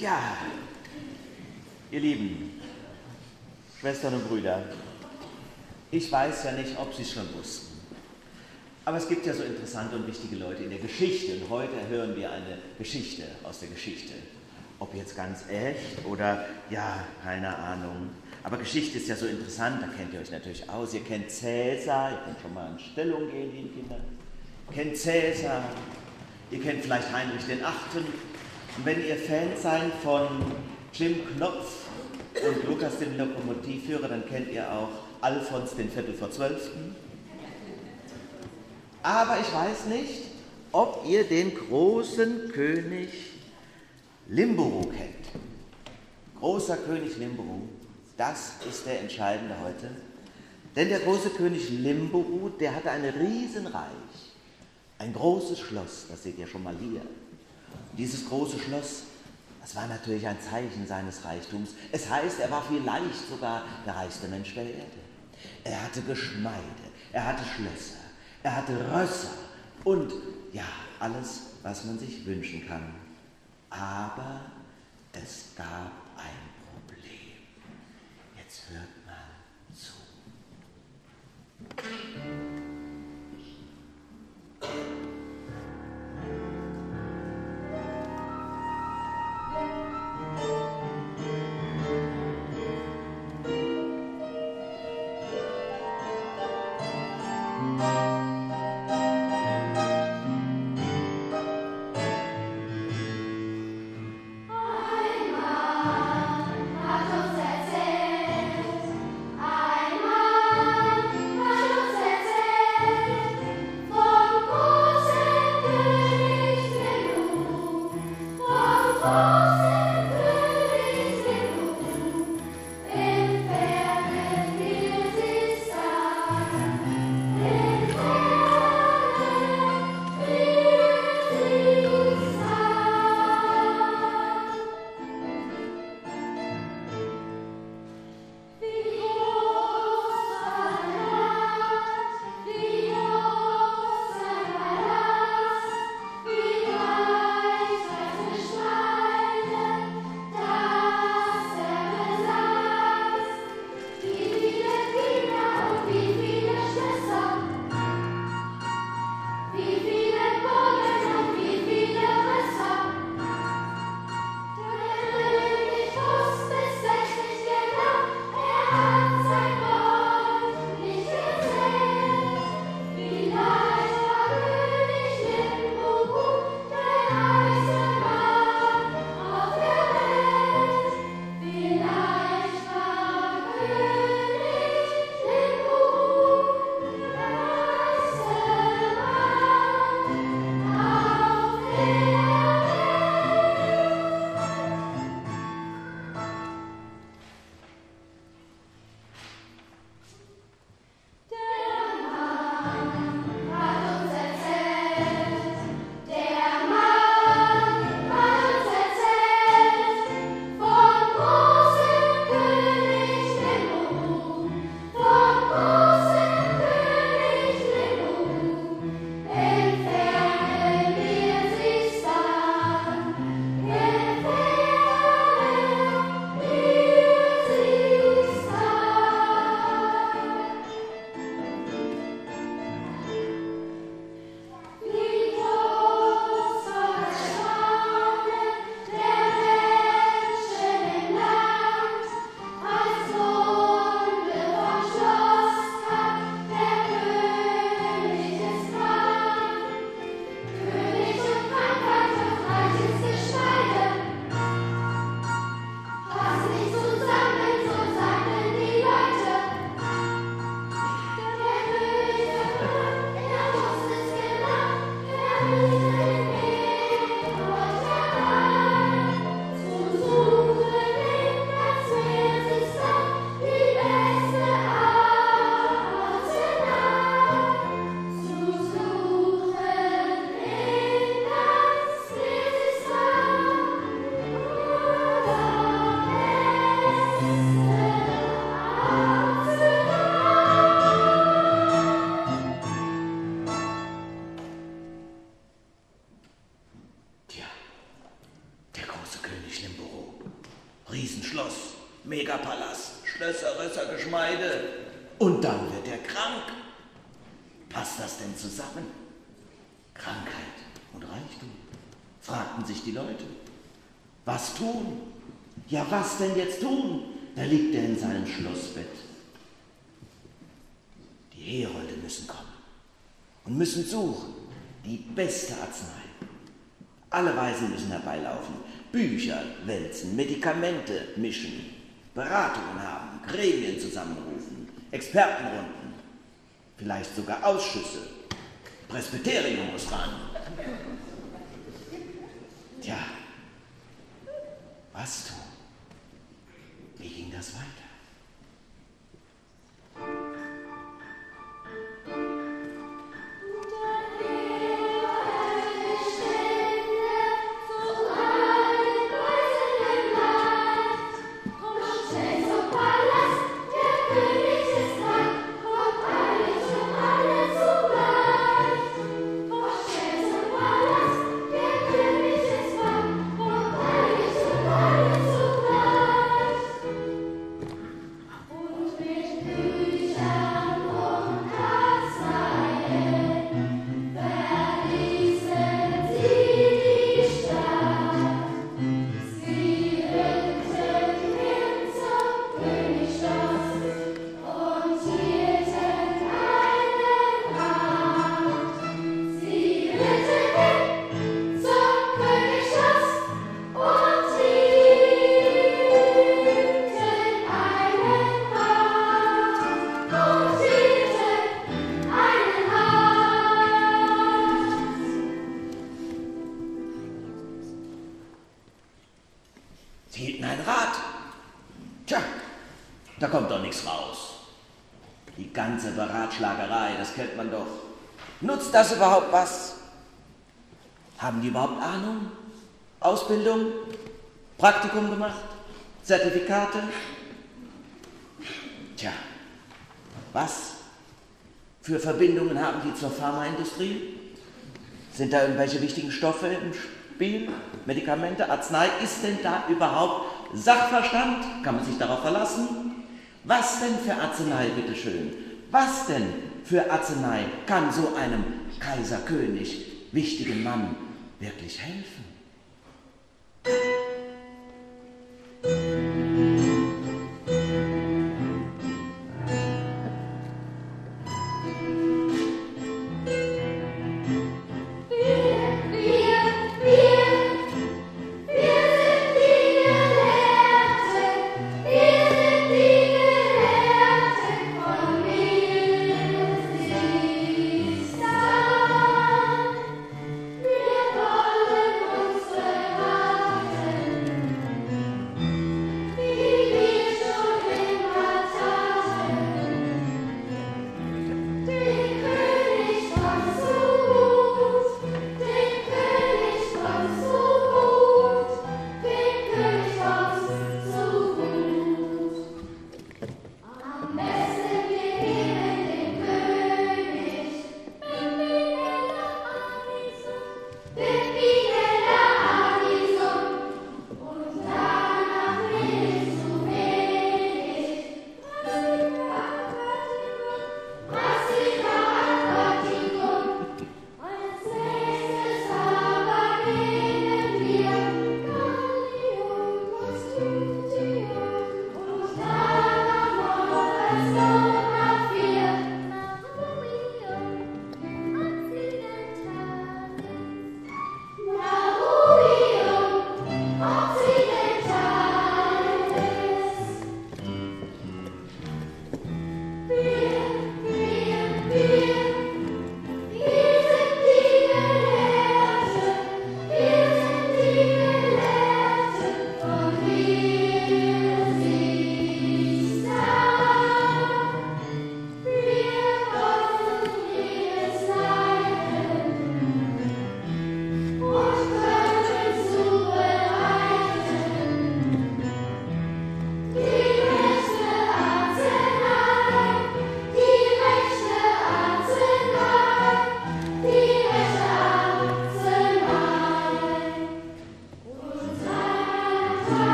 Ja, ihr Lieben, Schwestern und Brüder, ich weiß ja nicht, ob Sie es schon wussten. Aber es gibt ja so interessante und wichtige Leute in der Geschichte. Und heute hören wir eine Geschichte aus der Geschichte. Ob jetzt ganz echt oder ja, keine Ahnung. Aber Geschichte ist ja so interessant, da kennt ihr euch natürlich aus. Ihr kennt Cäsar, ihr könnt schon mal in Stellung gehen, liebe Kinder. Ihr kennt Cäsar, ihr kennt vielleicht Heinrich den Achten. Und wenn ihr Fans seid von Jim Knopf und Lukas dem Lokomotivführer, dann kennt ihr auch Alfons den Viertel vor Zwölften. Aber ich weiß nicht, ob ihr den großen König Limburg kennt. Großer König Limburg, das ist der Entscheidende heute. Denn der große König Limburg, der hatte ein Riesenreich, ein großes Schloss, das seht ihr schon mal hier. Dieses große Schloss, das war natürlich ein Zeichen seines Reichtums. Es heißt, er war vielleicht sogar der reichste Mensch der Erde. Er hatte Geschmeide, er hatte Schlösser, er hatte Rösser und ja, alles, was man sich wünschen kann. Aber es gab ein Problem. Jetzt hört mal zu. Megapalast, Schlösser, Rösser, Geschmeide. Und dann wird er krank. Passt das denn zusammen? Krankheit und Reichtum, fragten sich die Leute. Was tun? Ja, was denn jetzt tun? Da liegt er in seinem Schlossbett. Die Herolde müssen kommen und müssen suchen die beste Arznei. Alle Weisen müssen herbeilaufen, Bücher wälzen, Medikamente mischen, Beratungen haben, Gremien zusammenrufen, Expertenrunden, vielleicht sogar Ausschüsse. Presbyterium muss ran. Tja, was tun? Wie ging das weiter? Nutzt das überhaupt was? Haben die überhaupt Ahnung? Ausbildung? Praktikum gemacht? Zertifikate? Tja, was für Verbindungen haben die zur Pharmaindustrie? Sind da irgendwelche wichtigen Stoffe im Spiel? Medikamente, Arznei? Ist denn da überhaupt Sachverstand? Kann man sich darauf verlassen? Was denn für Arznei, bitteschön? Was denn für Arznei kann so einem Kaiser, König, wichtigen Mann wirklich helfen?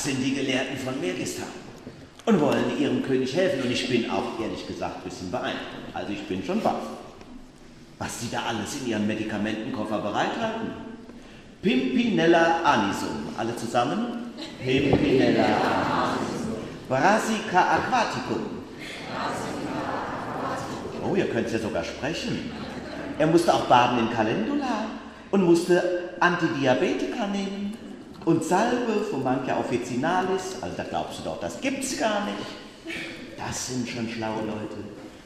Das sind die Gelehrten von Mirgistan und wollen ihrem König helfen. Und ich bin auch ehrlich gesagt ein bisschen beeindruckt. Also ich bin schon baff, was sie da alles in ihren Medikamentenkoffer bereithalten. Pimpinella anisum. Alle zusammen? Pimpinella anisum. Brassica aquaticum. Oh, ihr könnt ja sogar sprechen. Er musste auch baden in Calendula und musste Antidiabetika nehmen und Salbe von Mancha officinalis. Also da glaubst du doch, das gibt's gar nicht. Das sind schon schlaue Leute.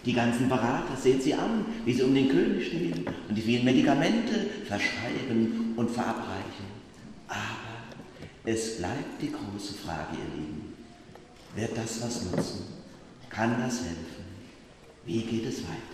Die ganzen Berater, sehen Sie an, wie sie um den König stehen und die vielen Medikamente verschreiben und verabreichen. Aber es bleibt die große Frage, ihr Lieben. Wird das was nutzen? Kann das helfen? Wie geht es weiter?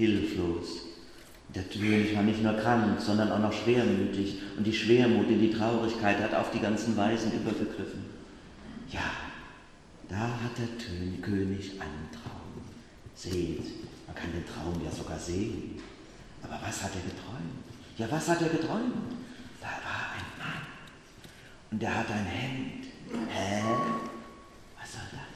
Hilflos. Der König war nicht nur krank, sondern auch noch schwermütig und die Schwermut in die Traurigkeit hat auf die ganzen Weisen übergegriffen. Ja, da hat der König einen Traum. Seht, man kann den Traum ja sogar sehen. Aber was hat er geträumt? Ja, was hat er geträumt? Da war ein Mann und der hat ein Hemd. Hä? Was soll das?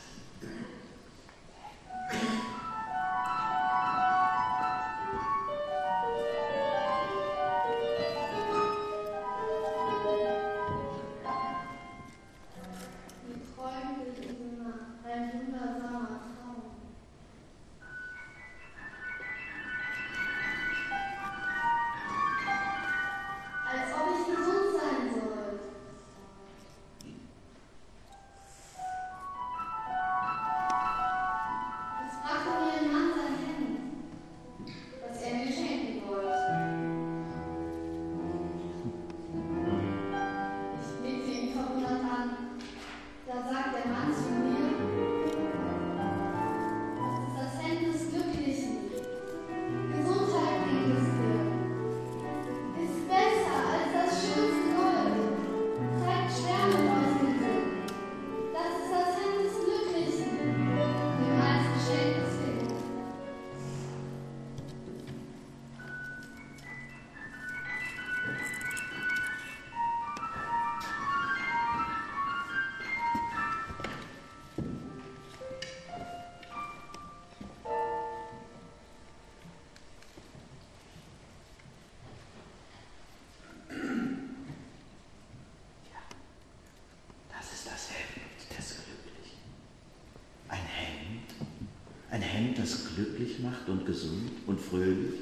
Das glücklich macht und gesund und fröhlich?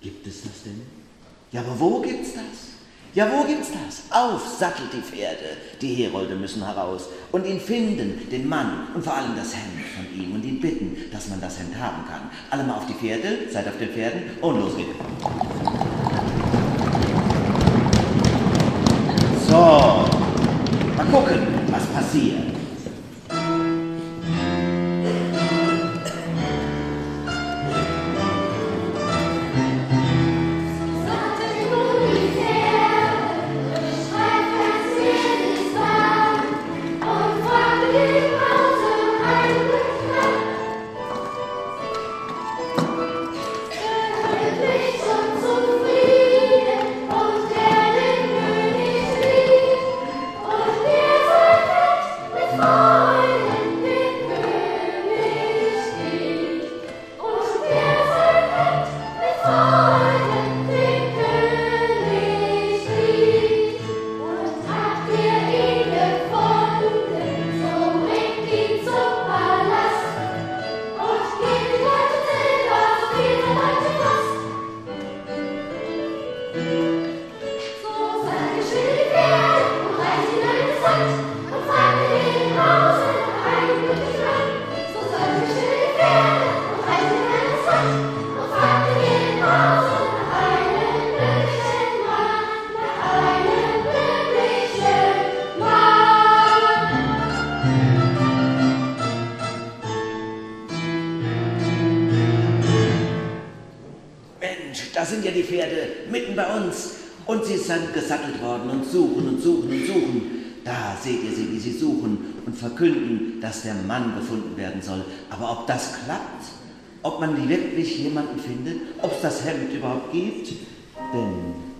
Gibt es das denn? Ja, aber wo gibt's das? Ja, wo gibt's das? Auf, sattelt die Pferde. Die Herolde müssen heraus und ihn finden, den Mann und vor allem das Hemd von ihm und ihn bitten, dass man das Hemd haben kann. Alle mal auf die Pferde, seid auf den Pferden und los geht's. So, mal gucken, was passiert. Sind verkünden, dass der Mann gefunden werden soll. Aber ob das klappt, ob man wirklich jemanden findet, ob es das Hemd überhaupt gibt, denn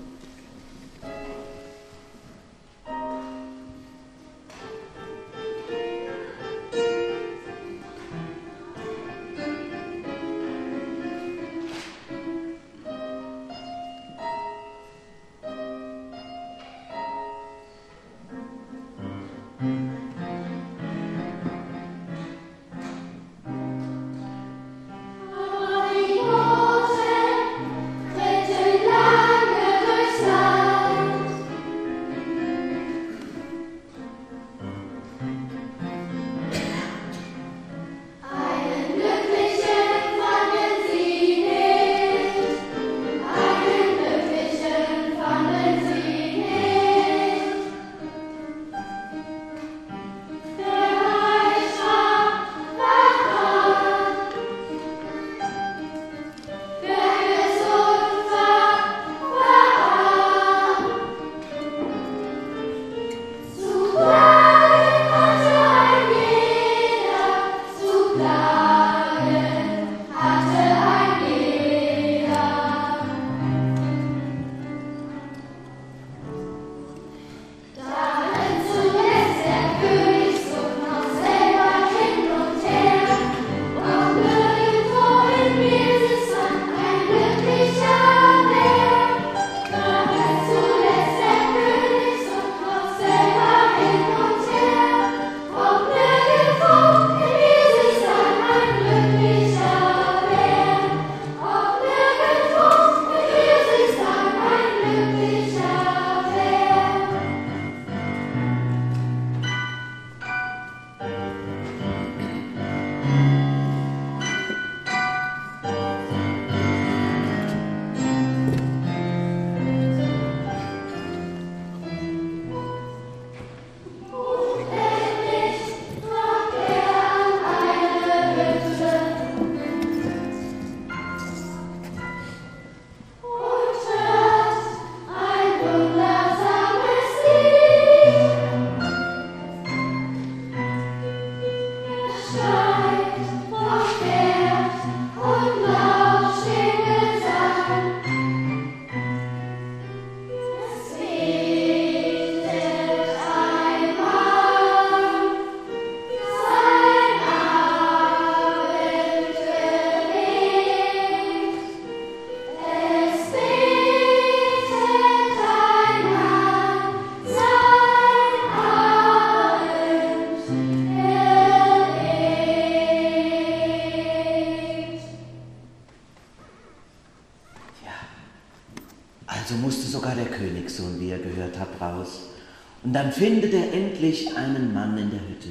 Und dann findet er endlich einen Mann in der Hütte.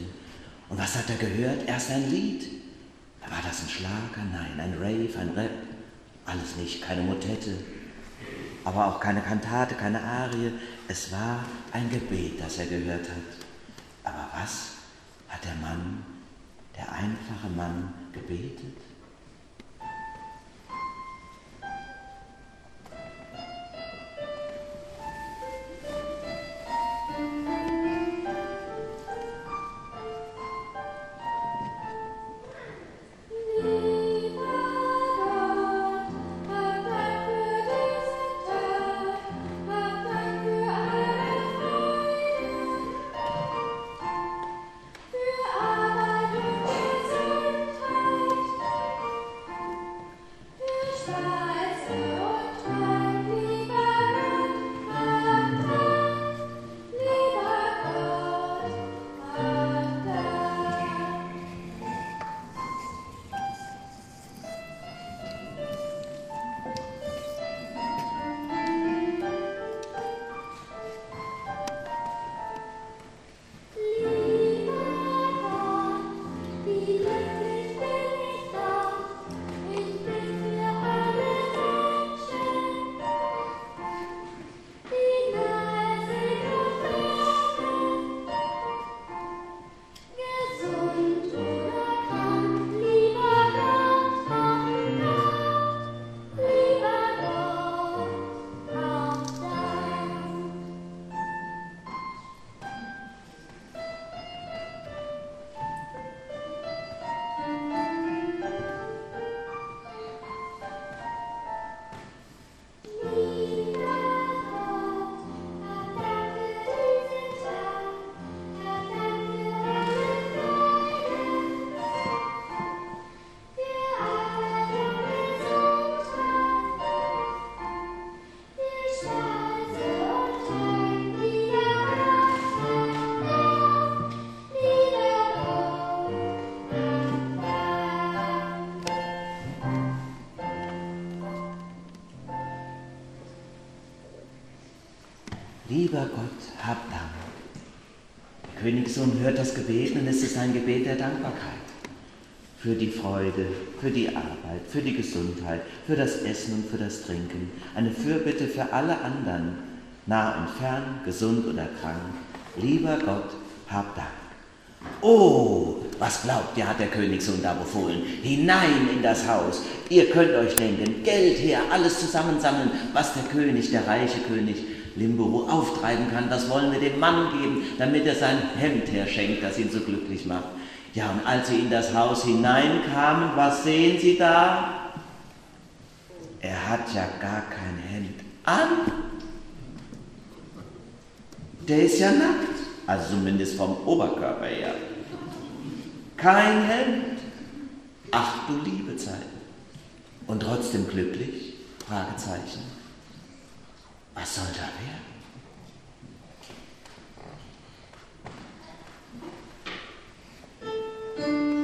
Und was hat er gehört? Erst ein Lied. War das ein Schlager? Nein, ein Rave, ein Rap. Alles nicht, keine Motette, aber auch keine Kantate, keine Arie. Es war ein Gebet, das er gehört hat. Aber was hat der Mann, der einfache Mann, gebetet? Lieber Gott, hab Dank. Der Königssohn hört das Gebet und es ist ein Gebet der Dankbarkeit. Für die Freude, für die Arbeit, für die Gesundheit, für das Essen und für das Trinken. Eine Fürbitte für alle anderen, nah und fern, gesund oder krank. Lieber Gott, hab Dank. Oh, was glaubt ihr, hat der Königssohn da befohlen? Hinein in das Haus. Ihr könnt euch denken, Geld her, alles zusammensammeln, was der König, der reiche König Limboro auftreiben kann. Das wollen wir dem Mann geben, damit er sein Hemd herschenkt, das ihn so glücklich macht. Ja, und als sie in das Haus hineinkamen, was sehen sie da? Er hat ja gar kein Hemd an. Der ist ja nackt, also zumindest vom Oberkörper her. Kein Hemd. Ach du liebe Zeit. Und trotzdem glücklich? Fragezeichen. Was soll da werden? Das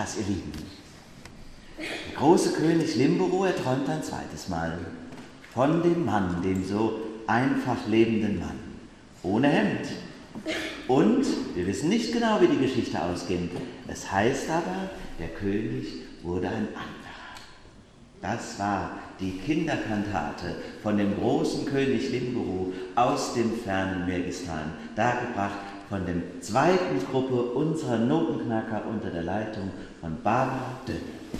Das ihr Lieben. Der große König Limboro, er träumt ein zweites Mal von dem Mann, dem so einfach lebenden Mann, ohne Hemd. Und wir wissen nicht genau, wie die Geschichte ausgeht. Es heißt aber, der König wurde ein anderer. Das war die Kinderkantate von dem großen König Limboro aus dem fernen Mergistan, dargebracht von der zweiten Gruppe unserer Notenknacker unter der Leitung von Barbara Dönn.